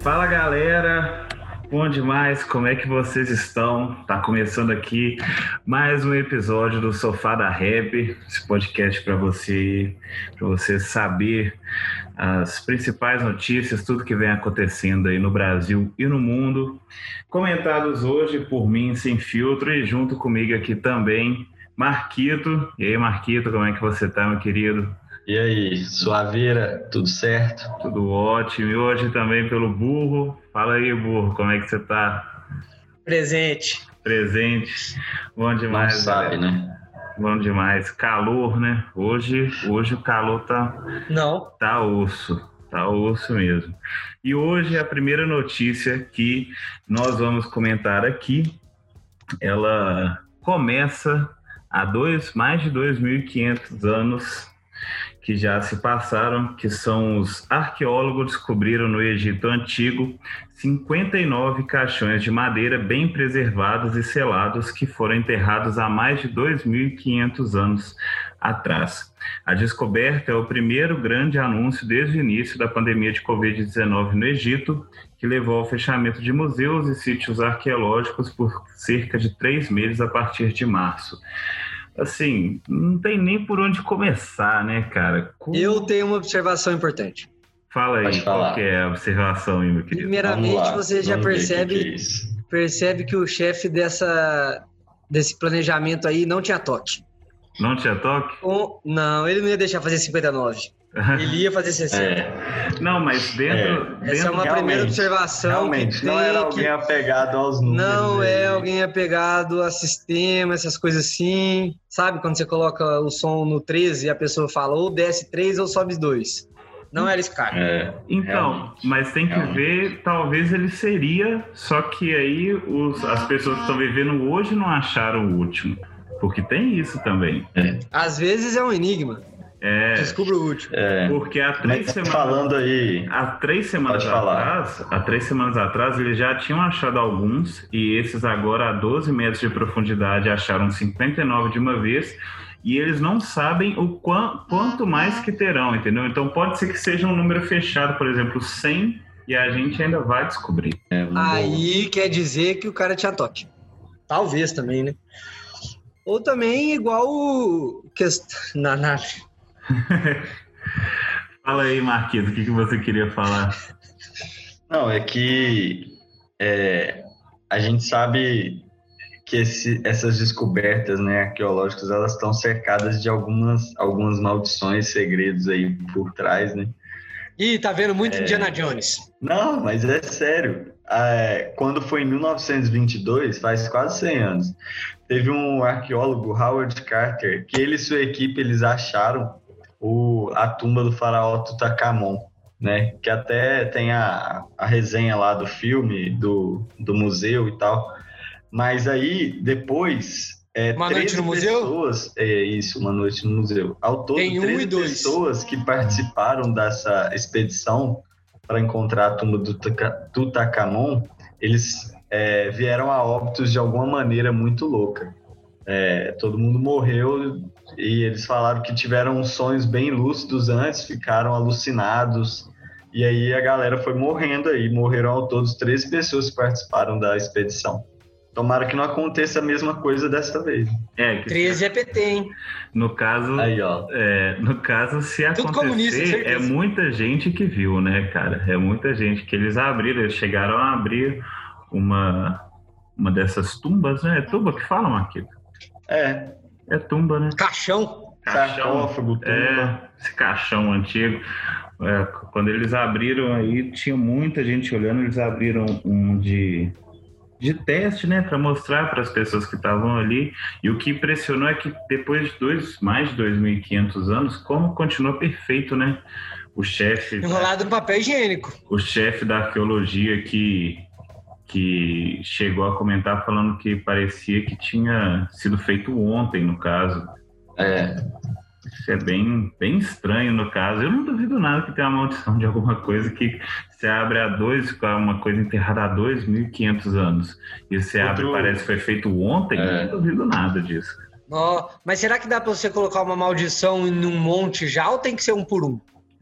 Fala galera, bom demais, como é que vocês estão? Tá começando aqui mais um episódio do Sofá da Rap, esse podcast para você, para você saber as principais notícias, tudo que vem acontecendo aí no Brasil e no mundo, comentados hoje por mim sem filtro e junto comigo aqui também Marquito. E aí, Marquito, como é que você tá, meu querido? E aí, suaveira, tudo certo? Tudo ótimo. E hoje também pelo Burro. Fala aí, Burro, como é que você tá? Presente. Presente. Bom demais. Não sabe, galera. né? Bom demais. Calor, né? Hoje, hoje o calor tá. Não. Tá osso. Tá osso mesmo. E hoje a primeira notícia que nós vamos comentar aqui, ela começa há dois, mais de 2.500 anos que já se passaram, que são os arqueólogos descobriram no Egito Antigo 59 caixões de madeira bem preservados e selados que foram enterrados há mais de 2.500 anos atrás. A descoberta é o primeiro grande anúncio desde o início da pandemia de Covid-19 no Egito, que levou ao fechamento de museus e sítios arqueológicos por cerca de três meses a partir de março assim, não tem nem por onde começar, né, cara? Como... Eu tenho uma observação importante. Fala aí, qual que é a observação aí, meu querido? Primeiramente, você já percebe que, é percebe que o chefe dessa, desse planejamento aí não tinha toque. Não tinha toque? não, ele não ia deixar fazer 59. Ele ia fazer 60. É. Não, mas dentro. É. Essa é uma primeira observação. Realmente, não era alguém que... apegado aos números. Não é alguém apegado a sistema, essas coisas assim. Sabe quando você coloca o som no 13 e a pessoa fala ou desce 3 ou sobe 2. Não era esse cara. É, então, realmente, mas tem que realmente. ver, talvez ele seria, só que aí os, as pessoas que estão vivendo hoje não acharam o último. Porque tem isso também. É. Às vezes é um enigma. É, Descubra o último. É, porque há três tá semanas. Falando aí. Há três semanas atrás, há três semanas atrás, eles já tinham achado alguns, e esses agora a 12 metros de profundidade acharam 59 de uma vez. E eles não sabem o quanto, quanto mais que terão, entendeu? Então pode ser que seja um número fechado, por exemplo, 100, e a gente ainda vai descobrir. É, aí quer dizer que o cara tinha toque. Talvez também, né? Ou também igual o. Na, na, Fala aí, Marquinhos, o que, que você queria falar? Não, é que é, a gente sabe que esse, essas descobertas né, arqueológicas elas estão cercadas de algumas, algumas maldições, segredos aí por trás, né? Ih, tá vendo muito é... Indiana Jones. Não, mas é sério. É, quando foi em 1922, faz quase 100 anos, teve um arqueólogo, Howard Carter, que ele e sua equipe eles acharam o, a tumba do faraó Tutankhamon, né? Que até tem a, a resenha lá do filme, do, do museu e tal. Mas aí, depois... É, uma noite no pessoas, museu? É isso, uma noite no museu. Ao todo, tem um 13 pessoas que participaram dessa expedição para encontrar a tumba do Tutankhamon, eles é, vieram a óbitos de alguma maneira muito louca. É, todo mundo morreu e eles falaram que tiveram sonhos bem lúcidos antes, ficaram alucinados. E aí a galera foi morrendo aí. Morreram ao todos 13 pessoas que participaram da expedição. Tomara que não aconteça a mesma coisa dessa vez. É, que 13 é PT, hein? No caso, aí, ó. É, no caso, se Tudo acontecer, é muita gente que viu, né, cara? É muita gente que eles abriram, eles chegaram a abrir uma, uma dessas tumbas, né? É tumba que fala, Marquito? É, é tumba, né? Caixão. Caixão, tumba. É, esse caixão antigo. É, quando eles abriram aí, tinha muita gente olhando, eles abriram um de, de teste, né, para mostrar para as pessoas que estavam ali. E o que impressionou é que depois de dois, mais de 2.500 anos, como continua perfeito, né? O chefe. Enrolado no papel higiênico. O chefe da arqueologia que que chegou a comentar falando que parecia que tinha sido feito ontem, no caso. É. Isso é bem, bem estranho no caso. Eu não duvido nada que tenha uma maldição de alguma coisa que se abre a dois, uma coisa enterrada há 2.500 anos, e você Outro... abre e parece que foi feito ontem, é. não duvido nada disso. Oh, mas será que dá para você colocar uma maldição em um monte já ou tem que ser um por um?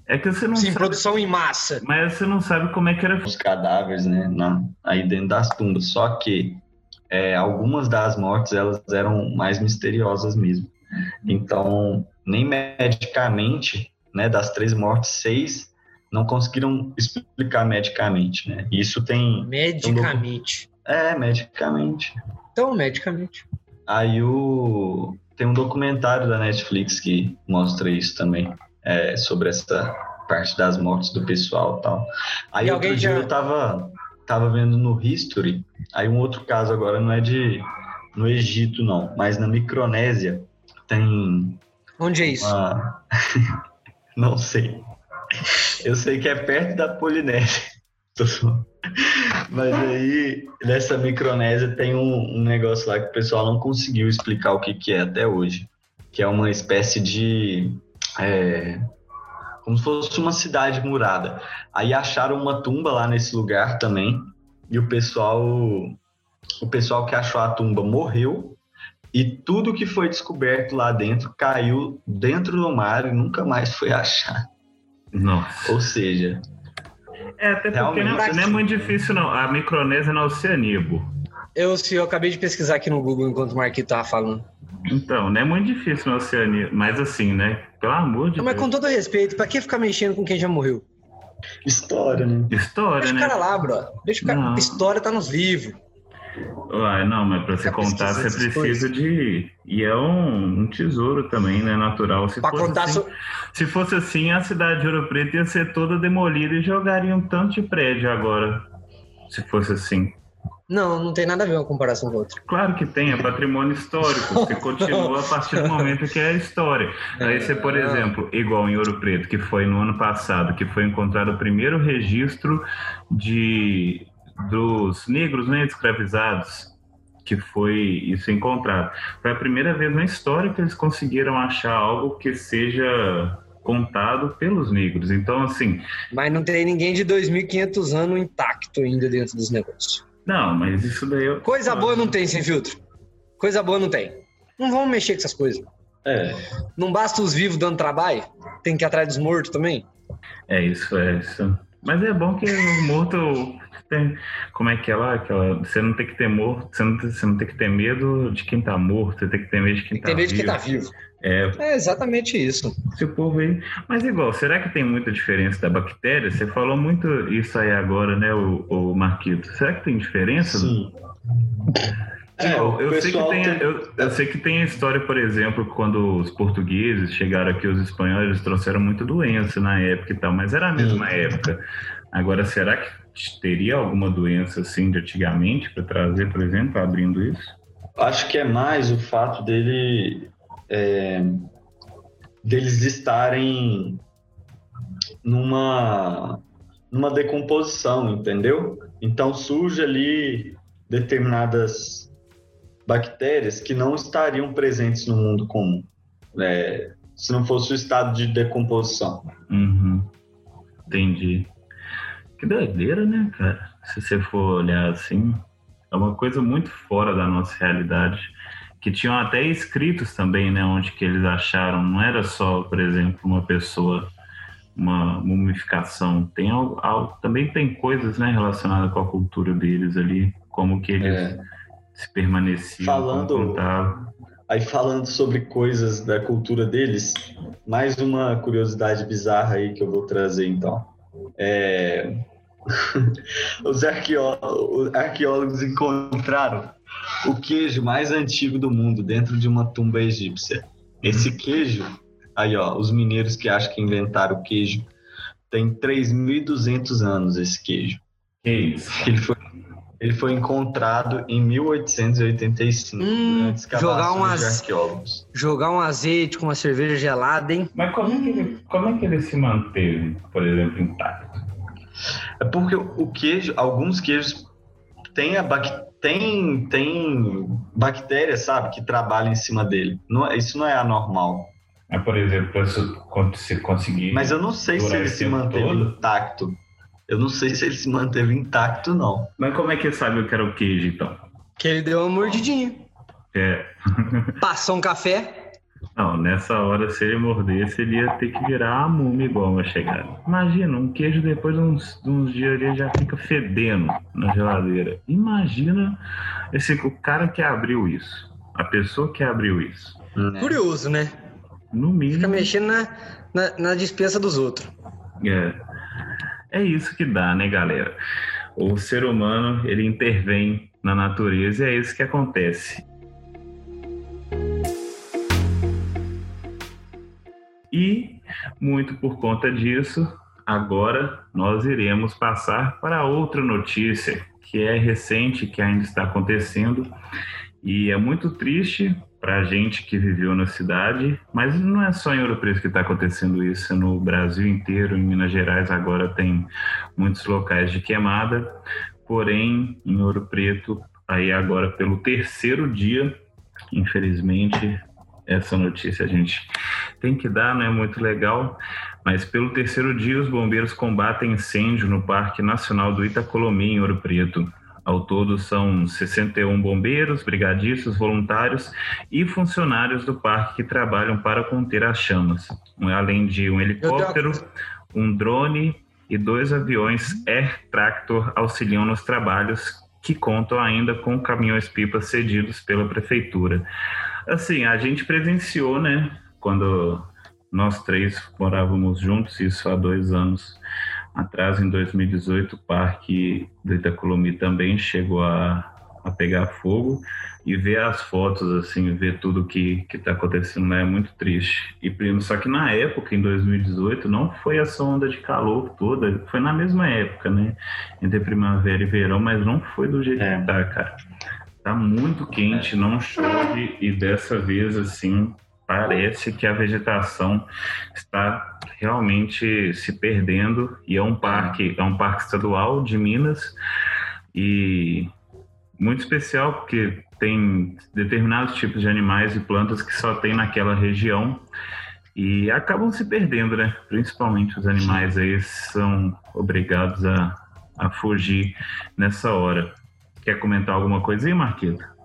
É que você não Sim, sabe, produção em massa. mas você não sabe como é que era. Os cadáveres, né? Na, aí dentro das tumbas. Só que é, algumas das mortes elas eram mais misteriosas mesmo. Então, nem medicamente, né? Das três mortes, seis não conseguiram explicar medicamente, né? Isso tem. Medicamente. Um é, medicamente. Então, medicamente. Aí o tem um documentário da Netflix que mostra isso também, é, sobre essa parte das mortes do pessoal e tal. Aí E outro dia já- eu tava, tava vendo no History, aí um outro caso agora não é de no Egito não, mas na Micronésia tem Onde é isso? uma... não sei. Eu sei que é perto da Polinésia. Mas aí, nessa Micronésia, tem um, um negócio lá que o pessoal não conseguiu explicar o que, que é até hoje. Que é uma espécie de. É, como se fosse uma cidade murada. Aí acharam uma tumba lá nesse lugar também. E o pessoal. O pessoal que achou a tumba morreu. E tudo que foi descoberto lá dentro caiu dentro do mar e nunca mais foi achado. Nossa. Ou seja, É, até porque não, não é muito difícil, não. A Micronésia é na Oceania, pô. Eu, se eu acabei de pesquisar aqui no Google enquanto o Marquito tava falando. Então, não é muito difícil na Oceania. Mas assim, né? Pelo amor de mas Deus. com todo respeito, pra que ficar mexendo com quem já morreu? história, né? História, Deixa o né? cara lá, bro. Deixa o cara. Não. História tá nos livros. Uai, não, mas pra você contar, você precisa de. E é um, um tesouro também, né? Natural. Se Pra fosse contar assim, so- Se fosse assim, a cidade de Ouro Preto ia ser toda demolida e jogaria um tanto de prédio agora. Se fosse assim. Não, não tem nada a ver uma comparação com outra. Claro que tem, é patrimônio histórico. Você continua a partir do momento que é história. Aí você, por É. exemplo, igual em Ouro Preto, que foi no ano passado, que foi encontrado o primeiro registro de dos negros né, escravizados, que foi isso encontrado. Foi a primeira vez na história que eles conseguiram achar algo que seja contado pelos negros. Então, assim, Mas não tem ninguém de 2.500 anos intacto ainda dentro dos negócios. Não, mas isso daí eu... Coisa boa não tem sem filtro. Coisa boa não tem. Não vamos mexer com essas coisas. É, Não basta os vivos dando trabalho? Tem que ir atrás dos mortos também? É isso, é isso. Mas é bom que o morto tem. Como é que é lá? Aquela, você não tem que ter morto, você não, tem- você não tem que ter medo de quem tá morto, você tem que ter medo de quem Tem que tá ter medo de vivo. quem tá vivo. É, É exatamente isso. esse povo aí. Mas igual, será que tem muita diferença da bactéria? Você falou muito isso aí agora, né, o, o Marquito? Será que tem diferença? sim. É, eu, sei que tem, tem- eu, eu sei que tem a história, por exemplo, quando os portugueses chegaram aqui, os espanhóis trouxeram muita doença na época e tal, mas era a mesma Sim. época. Agora, será que teria alguma doença assim de antigamente para trazer, por exemplo, abrindo isso? Acho que é mais o fato dele é, deles estarem numa numa decomposição, entendeu? Então surge ali determinadas bactérias que não estariam presentes no mundo comum, é, se não fosse o estado de decomposição. Uhum. Entendi. Que doideira, né, cara? Se você for olhar assim, é uma coisa muito fora da nossa realidade. Que tinham até escritos também, né? Onde que eles acharam. Não era só, por exemplo, uma pessoa, uma mumificação. Tem algo, algo- também tem coisas, né, relacionadas com a cultura deles ali, como que eles É. se Falando-. Aí falando sobre coisas da cultura deles, mais uma curiosidade bizarra aí que eu vou trazer então. É, os arqueólogos encontraram o queijo mais antigo do mundo dentro de uma tumba egípcia. Esse queijo, aí ó, os mineiros que acham que inventaram o queijo, tem 3.200 anos esse queijo. Que isso? Ele foi, ele foi encontrado em 1885 Hum, jogar umas- de arqueólogos. Jogar um azeite com uma cerveja gelada, hein? Mas como é, que ele, como é que ele se manteve, por exemplo, intacto? É porque o queijo, alguns queijos têm a bac- tem, tem bactérias, sabe, que trabalham em cima dele. Não, é- isso não é anormal. Mas, por exemplo, se conseguir. Mas eu não sei se ele se manteve todo? intacto. Eu não sei se ele se manteve intacto, não. Mas como é que sabe o que era o queijo, então? Que ele deu uma mordidinha. É. Passou um café. Não, nessa hora, se ele mordesse, ele ia ter que virar a múmia igual uma chegada. Imagina, um queijo depois de uns, de uns dias ele já fica fedendo na geladeira. Imagina esse, o cara que abriu isso, a pessoa que abriu isso. É. Curioso, né? No mínimo. Fica mexendo na, na, na dispensa dos outros. É. É isso que dá, né, galera? O ser humano, ele intervém na natureza e é isso que acontece. E, muito por conta disso, agora nós iremos passar para outra notícia que é recente, que ainda está acontecendo e é muito triste para a gente que viveu na cidade, mas não é só em Ouro Preto que está acontecendo isso, é no Brasil inteiro, em Minas Gerais agora tem muitos locais de queimada, porém em Ouro Preto, aí agora pelo terceiro dia, infelizmente, essa notícia a gente tem que dar, não é muito legal, mas pelo terceiro dia os bombeiros combatem incêndio no Parque Nacional do Itacolomi, em Ouro Preto. Ao todo, são 61 bombeiros, brigadistas, voluntários e funcionários do parque que trabalham para conter as chamas, além de um helicóptero, um drone e dois aviões Air Tractor auxiliam nos trabalhos que contam ainda com caminhões-pipa cedidos pela prefeitura. Assim, a gente presenciou, né, quando nós três morávamos juntos, isso há dois anos, atrás, em 2018, o parque do Itacolomi também chegou a, a pegar fogo e ver as fotos, assim, ver tudo que está acontecendo lá é muito triste. E primo, só que na época, em 2018, não foi essa onda de calor toda, foi na mesma época, né? Entre primavera e verão, mas não foi do jeito é. que tá, cara. Tá muito quente, não chove e dessa vez, assim, parece que a vegetação está realmente se perdendo e é um parque, é um parque estadual de Minas e muito especial porque tem determinados tipos de animais e plantas que só tem naquela região e acabam se perdendo, né? Principalmente os animais aí são obrigados a, a fugir nessa hora. Quer comentar alguma coisa aí, Marquita?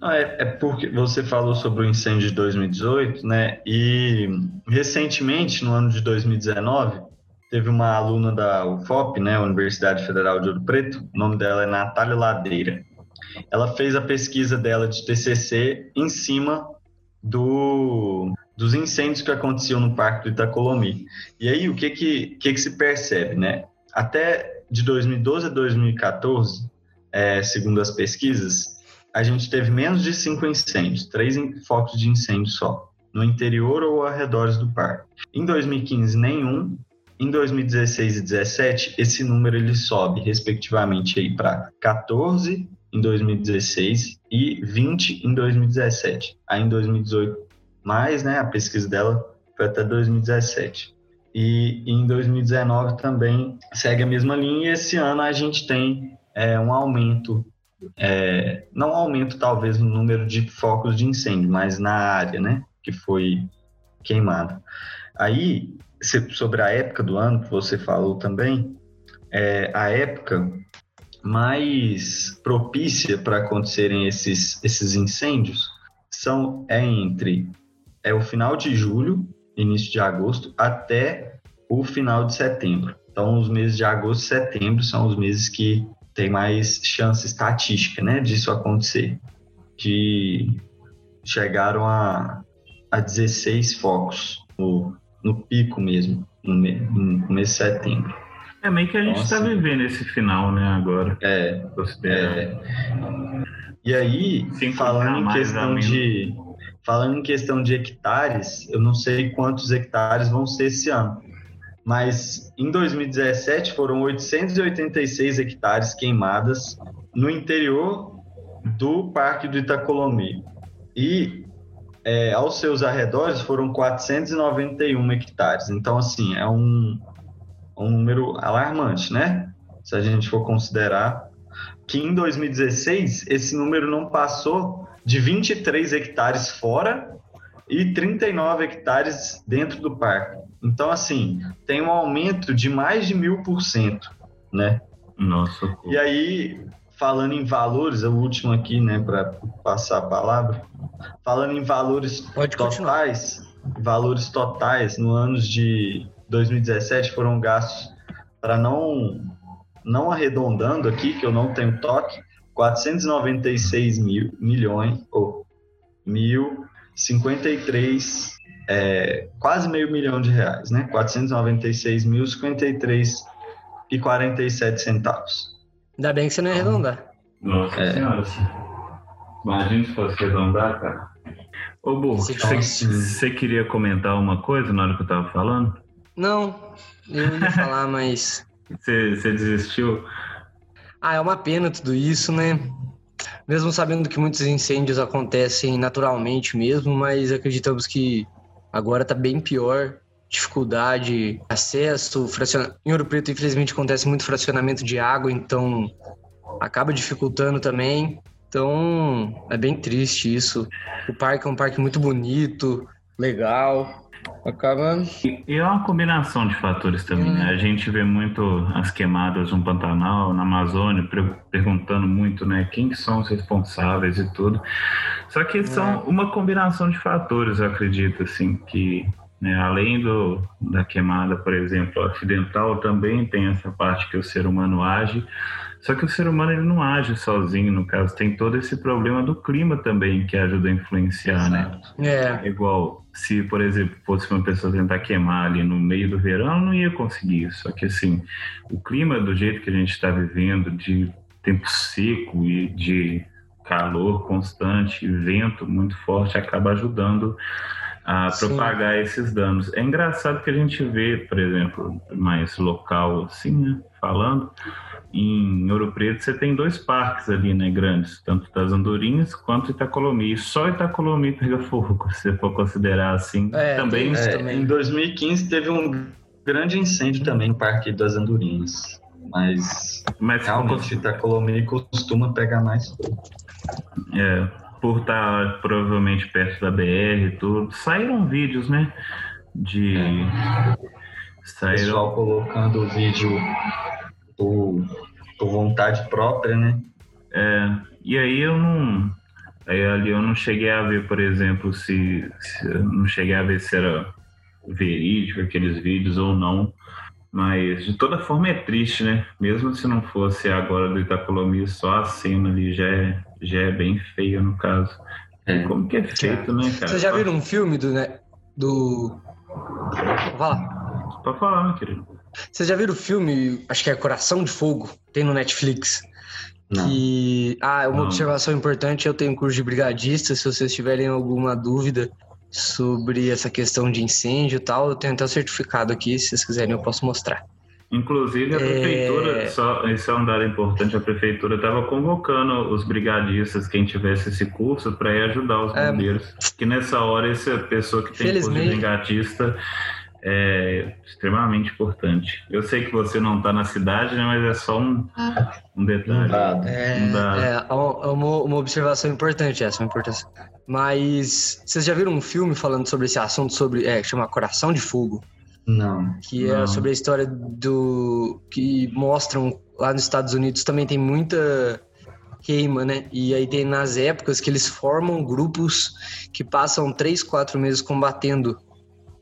Não, é, é, porque você falou sobre o incêndio de 2018, né? E recentemente, no ano de 2019, teve uma aluna da UFOP, né, Universidade Federal de Ouro Preto, o nome dela é Natália Ladeira. Ela fez a pesquisa dela de TCC em cima do, dos incêndios que aconteciam no Parque do Itacolomi. E aí, o que que, que, que se percebe, né? Até de 2012 a 2014, é, segundo as pesquisas, a gente teve menos de cinco incêndios, três focos de incêndio só, no interior ou arredores do parque. Em 2015, nenhum. Em 2016 e 2017, esse número ele sobe, respectivamente, para 14 em 2016 e 20 em 2017. Aí em 2018, mais, né, a pesquisa dela foi até 2017. E em 2019 também segue a mesma linha e esse ano a gente tem é, um aumento é, não aumento talvez no número de focos de incêndio, mas na área, né, que foi queimada. Aí, sobre a época do ano que você falou também, é, a época mais propícia para acontecerem esses, esses incêndios são é entre é o final de julho, início de agosto, até o final de setembro. Então, os meses de agosto e setembro são os meses que tem mais chance estatística, né, disso acontecer. De chegaram a, a 16 focos no, no pico mesmo, no, no mês de setembro. É meio que a gente está vivendo esse final, né, agora. É. é. E aí, falando em questão de falando em questão de hectares, eu não sei quantos hectares vão ser esse ano mas em 2017 foram 886 hectares queimadas no interior do Parque do Itacolomi. E é, aos seus arredores foram 491 hectares. Então, assim, é um, um número alarmante, né? Se a gente for considerar que em 2016 esse número não passou de 23 hectares fora e 39 hectares dentro do parque. Então, assim, tem um aumento de mais de mil por cento, né? Nossa. E aí, falando em valores, o último aqui, né, para passar a palavra. Falando em valores Pode totais, continuar. valores totais no ano de 2017 foram gastos para não não arredondando aqui, que eu não tenho toque, 496 mil milhões ou mil 53 é, quase meio milhão de reais, né? 496 mil 53 e 47 centavos. Ainda bem que você não ia arredondar. Nossa é. senhora. Imagina se fosse arredondar, cara. Ô, Burro, você queria comentar uma coisa na hora que eu tava falando? Não, eu ia falar, mas. Você desistiu? Ah, é uma pena tudo isso, né? Mesmo sabendo que muitos incêndios acontecem naturalmente mesmo, mas acreditamos que agora tá bem pior dificuldade, acesso, em Ouro Preto infelizmente acontece muito fracionamento de água, então acaba dificultando também. Então é bem triste isso. O parque é um parque muito bonito, legal, acaba. E, é uma combinação de fatores também, né? A gente vê muito as queimadas no Pantanal, na Amazônia, perguntando muito, né, quem são os responsáveis e tudo. Só que são é. uma combinação de fatores, eu acredito, assim, que né? Além do, da queimada, por exemplo, acidental, também tem essa parte que o ser humano age. Só que o ser humano ele não age sozinho, no caso, tem todo esse problema do clima também que ajuda a influenciar, né? É. Igual, se, por exemplo, fosse uma pessoa tentar queimar ali no meio do verão, não ia conseguir. Só que, assim, o clima do jeito que a gente está vivendo, de tempo seco e de calor constante, vento muito forte, acaba ajudando a propagar Sim. esses danos. É engraçado que a gente vê, por exemplo, mais local assim, né, falando, em Ouro Preto você tem dois parques ali, né, grandes, tanto das Andorinhas quanto Itacolomi. E só Itacolomi pega fogo, se você for considerar assim. É, também, é, também. Em 2015 teve um grande incêndio também no Parque das Andorinhas. Mas, Mas realmente Itacolomi costuma pegar mais fogo. É, por estar provavelmente perto da BR e tudo. Saíram vídeos, né? De. É. Saíram... Pessoal colocando o vídeo por, por vontade própria, né? É. E aí eu não. Aí ali eu não cheguei a ver, por exemplo, se, se não cheguei a ver se era verídico aqueles vídeos ou não. Mas de toda forma é triste, né? Mesmo se não fosse agora do Itacolomi, só a cena ali já é, já é bem feia no caso. É. Como que é feito, né, cara? Vocês já viram um filme do. Né, do... Fala. Pode falar, meu querido. Vocês já viram o filme, acho que é Coração de Fogo, tem no Netflix. Não. Que. Ah, uma Não. observação importante: eu tenho curso de brigadista. Se vocês tiverem alguma dúvida, sobre essa questão de incêndio e tal. Eu tenho até o certificado aqui, se vocês quiserem eu posso mostrar. Inclusive a prefeitura, é... só, esse é um dado importante, a prefeitura estava convocando os brigadistas, quem tivesse esse curso, para ir ajudar os é. bombeiros. É... Que nessa hora essa pessoa que tem curso de brigadista é extremamente importante. Eu sei que você não está na cidade, né, mas é só um, um detalhe. É, um dado. é, é uma, uma observação importante essa, uma importância. Mas vocês já viram um filme falando sobre esse assunto, sobre é, chama Coração de Fogo? Não. Que é não. sobre a história do que mostram lá nos Estados Unidos também tem muita queima, né? E aí tem nas épocas que eles formam grupos que passam três, quatro meses combatendo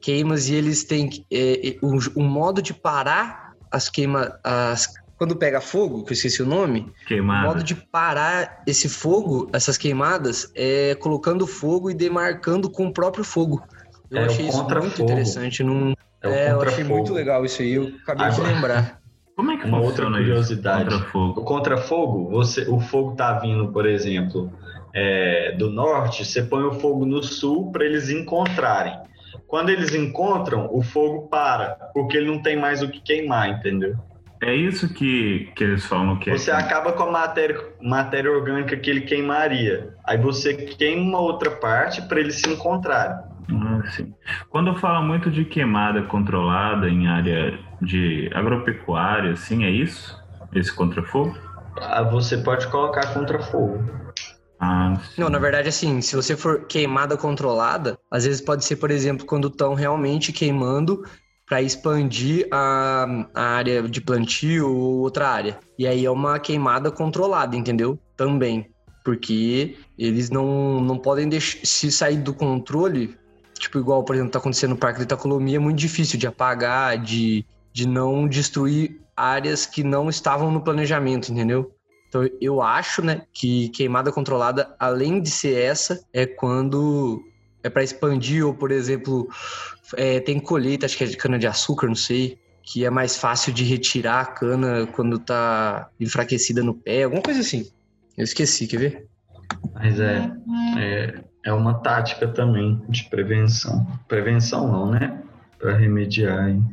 queimas e eles têm é, um, um modo de parar as queimas, as quando pega fogo, que eu esqueci o nome, Queimada. o modo de parar esse fogo, essas queimadas, é colocando fogo e demarcando com o próprio fogo. Eu é achei isso muito interessante. Num... É, é eu achei muito legal isso aí, eu acabei Agora, de lembrar. Como é que Uma outra curiosidade. Contra-fogo. O contra-fogo, você, o fogo tá vindo, por exemplo, é, do norte, você põe o fogo no sul para eles encontrarem. Quando eles encontram, o fogo para, porque ele não tem mais o que queimar, entendeu? É isso que, que eles falam que é Você é. acaba com a matéria, matéria orgânica que ele queimaria. Aí você queima uma outra parte para eles se encontrarem. Ah, sim. Quando fala muito de queimada controlada em área de agropecuária, assim, é isso? Esse contrafogo? Ah, você pode colocar contrafogo. Ah, Não, na verdade, assim, se você for queimada controlada, às vezes pode ser, por exemplo, quando estão realmente queimando para expandir a, a área de plantio ou outra área. E aí é uma queimada controlada, entendeu? Também. Porque eles não, não podem deixar. Se sair do controle, tipo, igual, por exemplo, tá acontecendo no Parque de Itacolomi, é muito difícil de apagar, de, de não destruir áreas que não estavam no planejamento, entendeu? Então eu acho, né, que queimada controlada, além de ser essa, é quando é para expandir ou, por exemplo, é, tem colheita, acho que é de cana de açúcar, não sei, que é mais fácil de retirar a cana quando tá enfraquecida no pé, alguma coisa assim. Eu esqueci, quer ver? Mas é, é, é uma tática também de prevenção. Prevenção não, né? Para remediar. Hein?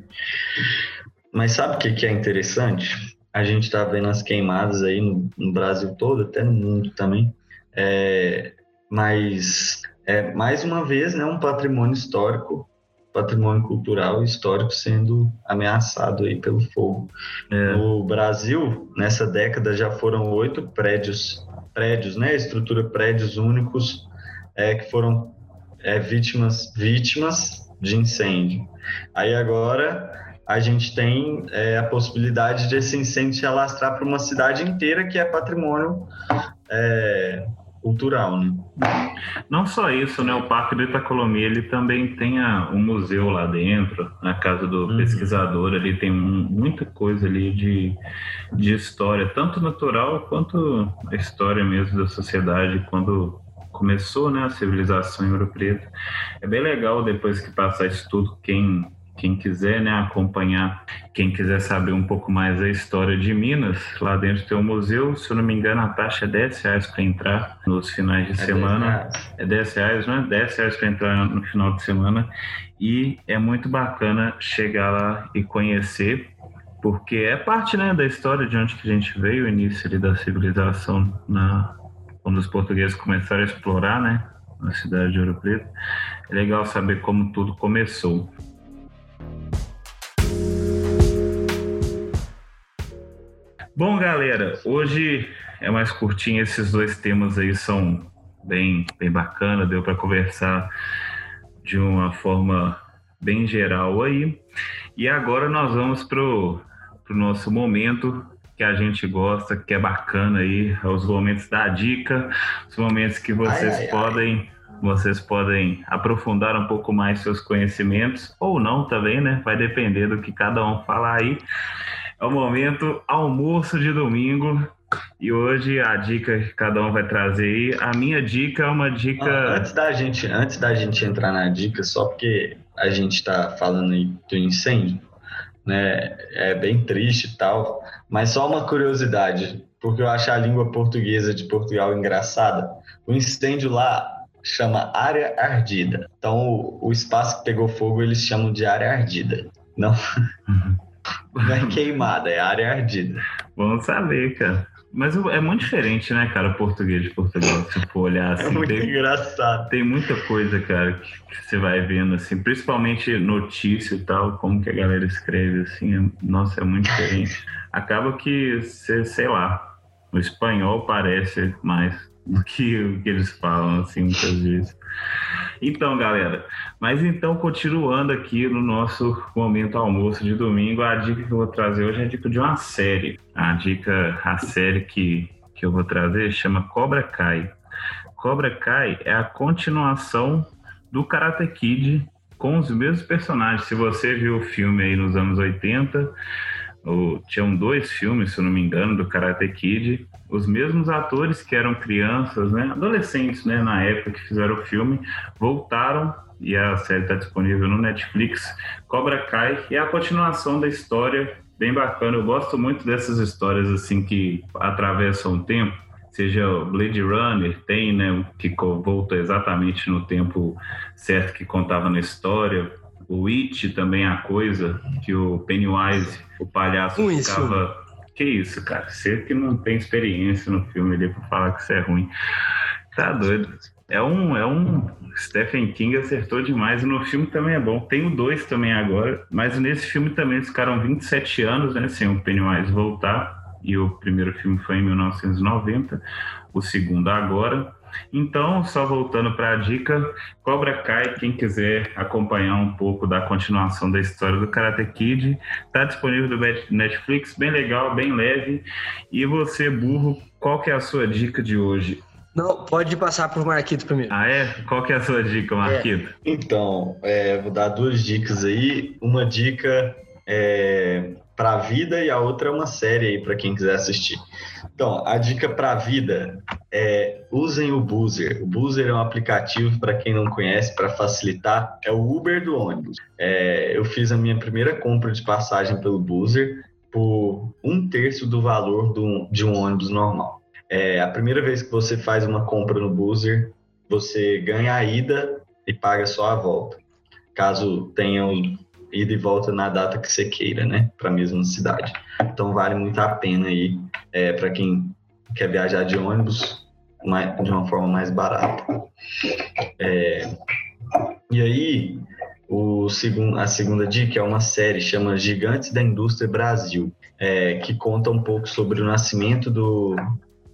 Mas sabe o que, que é interessante? A gente está vendo as queimadas aí no, no, Brasil todo, até no mundo também. É, mas é mais uma vez né, um patrimônio histórico patrimônio cultural e histórico sendo ameaçado aí pelo fogo. É. No Brasil, nessa década já foram oito prédios, prédios, né, estrutura prédios únicos é, que foram é, vítimas, vítimas de incêndio. Aí agora a gente tem é, a possibilidade de esse incêndio se alastrar para uma cidade inteira que é patrimônio é, cultural, né? Não só isso, né? O Parque do Itacolomi, ele também tem a, um museu lá dentro, na casa do uhum. pesquisador, ali tem um, muita coisa ali de, de história, tanto natural quanto a história mesmo da sociedade, quando começou né, a civilização em Ouro Preto. É bem legal depois que passar isso tudo, quem quem quiser né, acompanhar, quem quiser saber um pouco mais da história de Minas, lá dentro tem um museu, se eu não me engano, a taxa é 10 reais para entrar nos finais de é semana. 10 é 10 reais, não é? 10 reais para entrar no final de semana. E é muito bacana chegar lá e conhecer, porque é parte né, da história de onde que a gente veio, o início ali da civilização, na, quando os portugueses começaram a explorar né, a cidade de Ouro Preto. É legal saber como tudo começou. Bom, galera, hoje é mais curtinho. Esses dois temas aí são bem, bem bacana. Deu para conversar de uma forma bem geral aí. E agora nós vamos pro, pro nosso momento que a gente gosta, que é bacana aí, os momentos da dica, os momentos que vocês ai, ai, podem ai. vocês podem aprofundar um pouco mais seus conhecimentos ou não também, né? Vai depender do que cada um falar aí. É o momento almoço de domingo. E hoje a dica que cada um vai trazer aí. A minha dica é uma dica. Ah, antes, da gente, antes da gente entrar na dica, só porque a gente está falando aí do incêndio, né? É bem triste e tal. Mas só uma curiosidade, porque eu acho a língua portuguesa de Portugal engraçada. O incêndio lá chama área ardida. Então o, o espaço que pegou fogo eles chamam de área ardida. Não. Uhum. Não é queimada, é área ardida. Vamos saber, cara. Mas é muito diferente, né, cara, português de Portugal, se for olhar é assim. É muito tem, engraçado. Tem muita coisa, cara, que, você vai vendo, assim, principalmente notícia e tal, como que a galera escreve, assim, é, nossa, é muito diferente. Acaba que, você, sei lá, o espanhol parece mais do que o que eles falam, assim, muitas vezes. Então, galera, mas então, continuando aqui no nosso momento almoço de domingo, a dica que eu vou trazer hoje é a dica de uma série. A dica, a série que, que eu vou trazer chama Cobra Kai. Cobra Kai é a continuação do Karate Kid com os mesmos personagens. Se você viu o filme aí nos anos 80, o, tinham dois filmes, se eu não me engano, do Karate Kid. Os mesmos atores que eram crianças, né, adolescentes, né, na época que fizeram o filme, voltaram e a série está disponível no Netflix. Cobra Kai é a continuação da história, bem bacana. Eu gosto muito dessas histórias assim que atravessam o tempo. Seja o Blade Runner, tem, né, que volta exatamente no tempo certo que contava na história o It também é a coisa, que o Pennywise, o palhaço, ruim ficava. Isso. Que isso, cara? Você que não tem experiência no filme ali pra falar que isso é ruim. Tá doido. É um, é um. Stephen King acertou demais. E no filme também é bom. Tem o dois também agora. Mas nesse filme também eles ficaram 27 anos, né? Sem o Pennywise voltar. E o primeiro filme foi em 1990. O segundo agora. Então, só voltando para a dica, Cobra Kai, quem quiser acompanhar um pouco da continuação da história do Karate Kid, está disponível no Netflix, bem legal, bem leve. E você, burro, qual que é a sua dica de hoje? Não, pode passar para o Marquito primeiro. Ah, é? Qual que é a sua dica, Marquito? É. Então, é, vou dar duas dicas aí. Uma dica é, para a vida e a outra é uma série aí para quem quiser assistir. Então, a dica para a vida é usem o Boozer. O Boozer é um aplicativo para quem não conhece para facilitar, é o Uber do ônibus. É, eu fiz a minha primeira compra de passagem pelo Boozer por um terço do valor do, de um ônibus normal. É, a primeira vez que você faz uma compra no Boozer, você ganha a ida e paga só a volta. Caso tenha ida e volta na data que você queira, né? Para a mesma cidade. Então vale muito a pena aí é, para quem quer viajar de ônibus de uma forma mais barata. É, e aí, o segundo, a segunda dica é uma série chama Gigantes da Indústria Brasil, é, que conta um pouco sobre o nascimento do,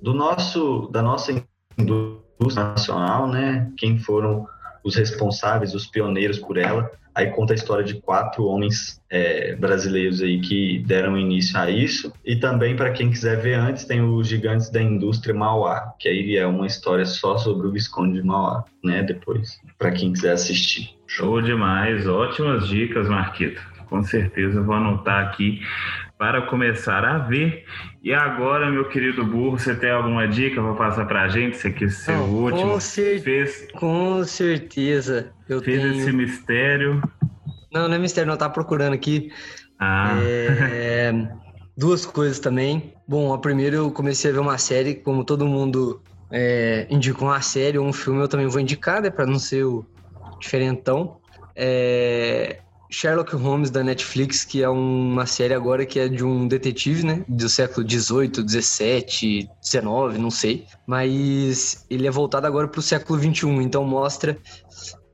do nosso, da nossa indústria nacional, né? Quem foram os responsáveis, os pioneiros por ela. Aí conta a história de quatro homens é, brasileiros aí que deram início a isso. E também, para quem quiser ver antes, tem os Gigantes da Indústria Mauá, que aí é uma história só sobre o Visconde de Mauá, né? Depois, para quem quiser assistir. Show demais, ótimas dicas, Marquito. Com certeza vou anotar aqui para começar a ver. E agora, meu querido burro, você tem alguma dica para passar para a gente? Você quis ser não, o último? Com, cer fez, com certeza. Eu fez tenho... esse mistério. Não, não é mistério, não. Tá procurando aqui. Ah. É... duas coisas também. Bom, a primeira eu comecei a ver uma série, como todo mundo é, indicou uma série ou um filme, eu também vou indicar, né, para não ser o diferentão. É, Sherlock Holmes da Netflix, que é uma série agora que é de um detetive, né? Do século XVIII, XVII, XIX, não sei. Mas ele é voltado agora para o século XXI, então mostra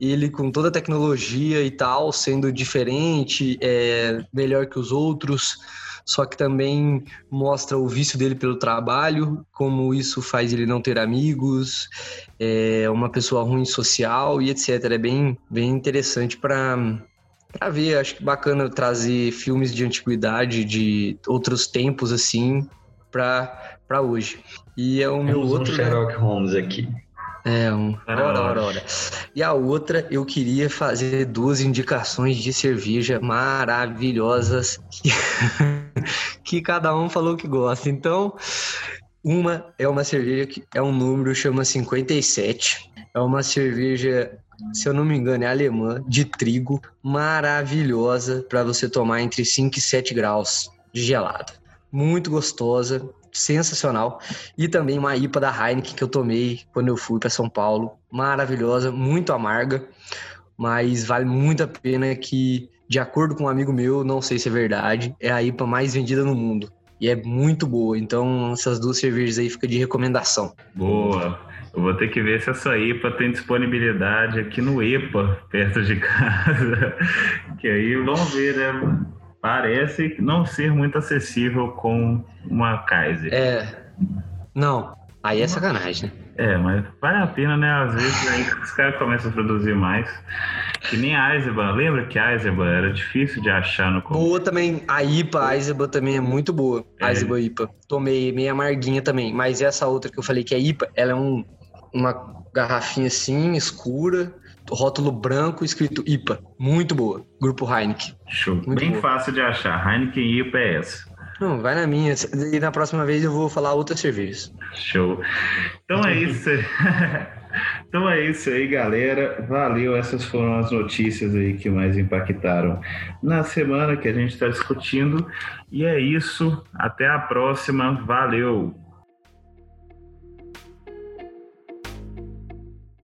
ele com toda a tecnologia e tal, sendo diferente, é, melhor que os outros, só que também mostra o vício dele pelo trabalho, como isso faz ele não ter amigos, é uma pessoa ruim social e etc. É bem, bem interessante para pra ver. Acho que bacana trazer filmes de antiguidade, de outros tempos, assim, pra, pra hoje. E é o meu Temos outro. Um né? Sherlock Holmes aqui. É, um. Ora, ora, ora. E a outra, eu queria fazer duas indicações de cerveja maravilhosas que, que cada um falou que gosta. Então, uma é uma cerveja que é um número, chama 57. É uma cerveja se eu não me engano, é alemã, de trigo, maravilhosa para você tomar entre 5 e 7 graus de gelado. Muito gostosa, sensacional. E também uma IPA da Heineken que eu tomei quando eu fui para São Paulo, maravilhosa, muito amarga, mas vale muito a pena que, de acordo com um amigo meu, não sei se é verdade, é a IPA mais vendida no mundo. E é muito boa. Então, essas duas cervejas aí fica de recomendação. Boa. Eu vou ter que ver se essa IPA tem disponibilidade aqui no EPA, perto de casa. que aí vamos ver, né? Parece não ser muito acessível com uma Kaiser. É. Não. Aí é sacanagem, né? É, mas vale a pena, né? Às vezes aí os caras começam a produzir mais. Que nem a Eisenbahn. Lembra que a Eisenbahn era difícil de achar no Boa também. A IPA, a Eisenbahn também é muito boa. É. Eisenbahn IPA. Tomei meio amarguinha também. Mas essa outra que eu falei que é IPA, ela é um, uma garrafinha assim, escura, rótulo branco, escrito IPA. Muito boa. Grupo Heineken. Show. Muito Bem boa. fácil de achar. Heineken IPA é essa. Não, vai na minha. E na próxima vez eu vou falar outras cervejas. Show. Então é isso. então é isso aí, galera. Valeu. Essas foram as notícias aí que mais impactaram na semana que a gente está discutindo. E é isso. Até a próxima. Valeu.